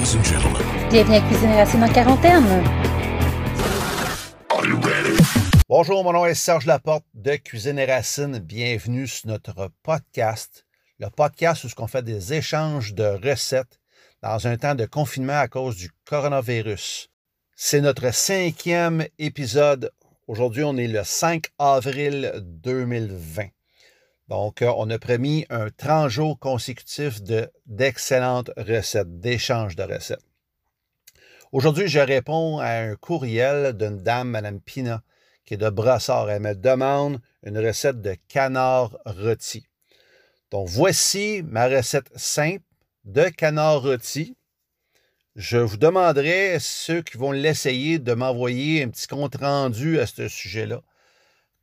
Ladies and gentlemen. Bienvenue à Cuisine Racine en quarantaine. Are you ready? Bonjour, mon nom est Serge Laporte de Cuisine et Racines. Bienvenue sur notre podcast, le podcast où on fait des échanges de recettes dans un temps de confinement à cause du coronavirus. C'est notre cinquième épisode. Aujourd'hui, on est le 5 avril 2020. Donc, euh, on a promis un 30 jours consécutifs de, d'excellentes recettes, d'échanges de recettes. Aujourd'hui, je réponds à un courriel d'une dame, Mme Pina, qui est de Brassard. Elle me demande une recette de canard rôti. Donc, voici ma recette simple de canard rôti. Je vous demanderai, ceux qui vont l'essayer, de m'envoyer un petit compte rendu à ce sujet-là.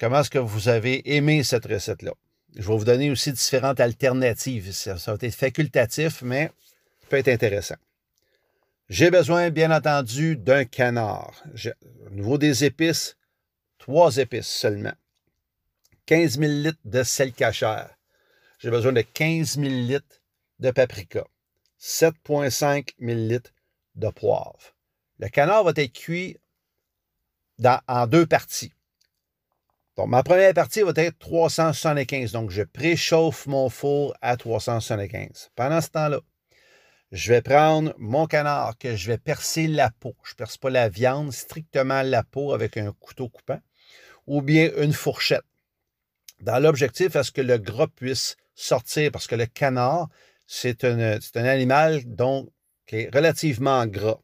Comment est-ce que vous avez aimé cette recette-là? Je vais vous donner aussi différentes alternatives. Ça, ça va être facultatif, mais ça peut être intéressant. J'ai besoin, bien entendu, d'un canard. J'ai- Au niveau des épices, trois épices seulement. 15 000 litres de sel cachère. J'ai besoin de 15 000 litres de paprika. 7,5 000 litres de poivre. Le canard va être cuit en deux parties. Donc, ma première partie va être 375. Donc, je préchauffe mon four à 375. Pendant ce temps-là, je vais prendre mon canard que je vais percer la peau. Je ne perce pas la viande, strictement la peau avec un couteau coupant ou bien une fourchette. Dans l'objectif à ce que le gras puisse sortir parce que le canard, c'est un, animal donc qui est relativement gras.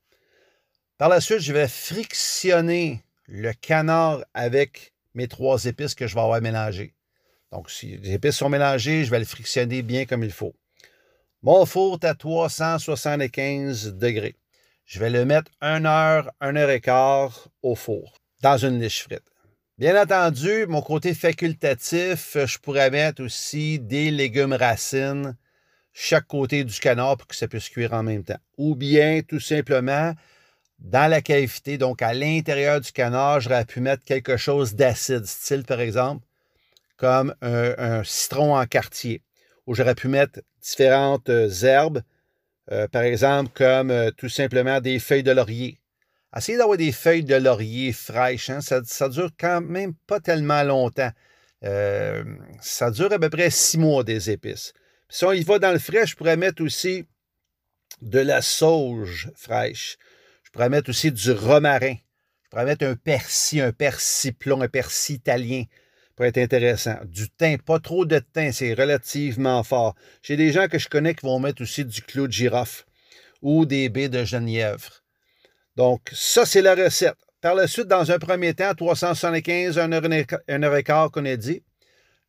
Par la suite, je vais frictionner le canard avec mes trois épices que je vais avoir mélangées. Donc, si les épices sont mélangées, je vais le frictionner bien comme il faut. Mon four est à 375 degrés. Je vais le mettre 1 heure, 1 heure et quart au four, dans une liche frite. Bien entendu, mon côté facultatif, je pourrais mettre aussi des légumes racines chaque côté du canard pour que ça puisse cuire en même temps. Ou bien, tout simplement, dans la cavité, donc à l'intérieur du canard, j'aurais pu mettre quelque chose d'acide, style par exemple, comme un, citron en quartier, où j'aurais pu mettre différentes euh, herbes, euh, par exemple comme euh, tout simplement des feuilles de laurier. Essayez d'avoir des feuilles de laurier fraîches, hein, ça, ça dure quand même pas tellement longtemps. Ça dure à peu près six mois des épices. Puis si on y va dans le frais, je pourrais mettre aussi de la sauge fraîche. Pourrais mettre aussi du romarin. Je pourrais mettre un persil, un persil plomb, un persil italien. Ça pourrait être intéressant. Du thym, pas trop de thym, c'est relativement fort. J'ai des gens que je connais qui vont mettre aussi du clou de girofle ou des baies de genièvre. Donc, ça, c'est la recette. Par la suite, dans un premier temps, 375, 1 heure, et- une heure et quart qu'on a dit,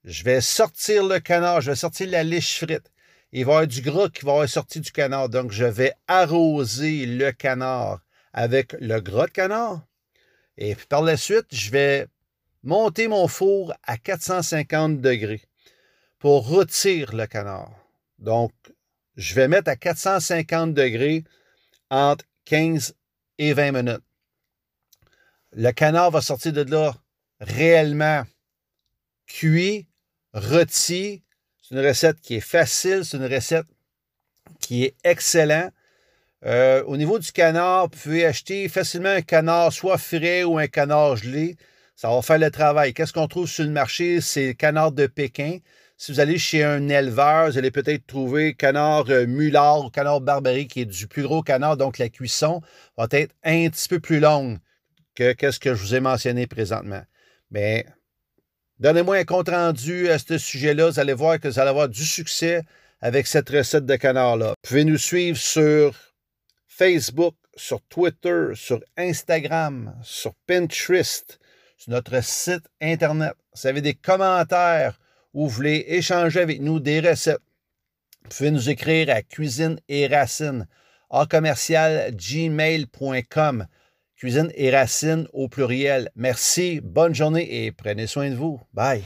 je vais sortir le canard, je vais sortir la liche frite. Il va y avoir du gras qui va avoir sorti du canard. Donc, je vais arroser le canard avec le gras de canard. Et puis par la suite, je vais monter mon four à 450 degrés pour rôtir le canard. Donc, je vais mettre à 450 degrés entre 15 et 20 minutes. Le canard va sortir de là réellement cuit, rôti. C'est une recette qui est facile, c'est une recette qui est excellente. Euh, au niveau du canard, vous pouvez acheter facilement un canard soit frais ou un canard gelé. Ça va faire le travail. Qu'est-ce qu'on trouve sur le marché? C'est le canard de Pékin. Si vous allez chez un éleveur, vous allez peut-être trouver canard euh, mulard ou canard barbarie qui est du plus gros canard. Donc, la cuisson va être un petit peu plus longue que qu'est-ce que je vous ai mentionné présentement. Mais donnez-moi un compte rendu à ce sujet-là. Vous allez voir que vous allez avoir du succès avec cette recette de canard-là. Vous pouvez nous suivre sur Facebook, sur Twitter, sur Instagram, sur Pinterest, sur notre site Internet. Si vous avez des commentaires ou vous voulez échanger avec nous des recettes, vous pouvez nous écrire à cuisine et racines en commercial gmail.com. Cuisine et racines au pluriel. Merci, bonne journée et prenez soin de vous. Bye.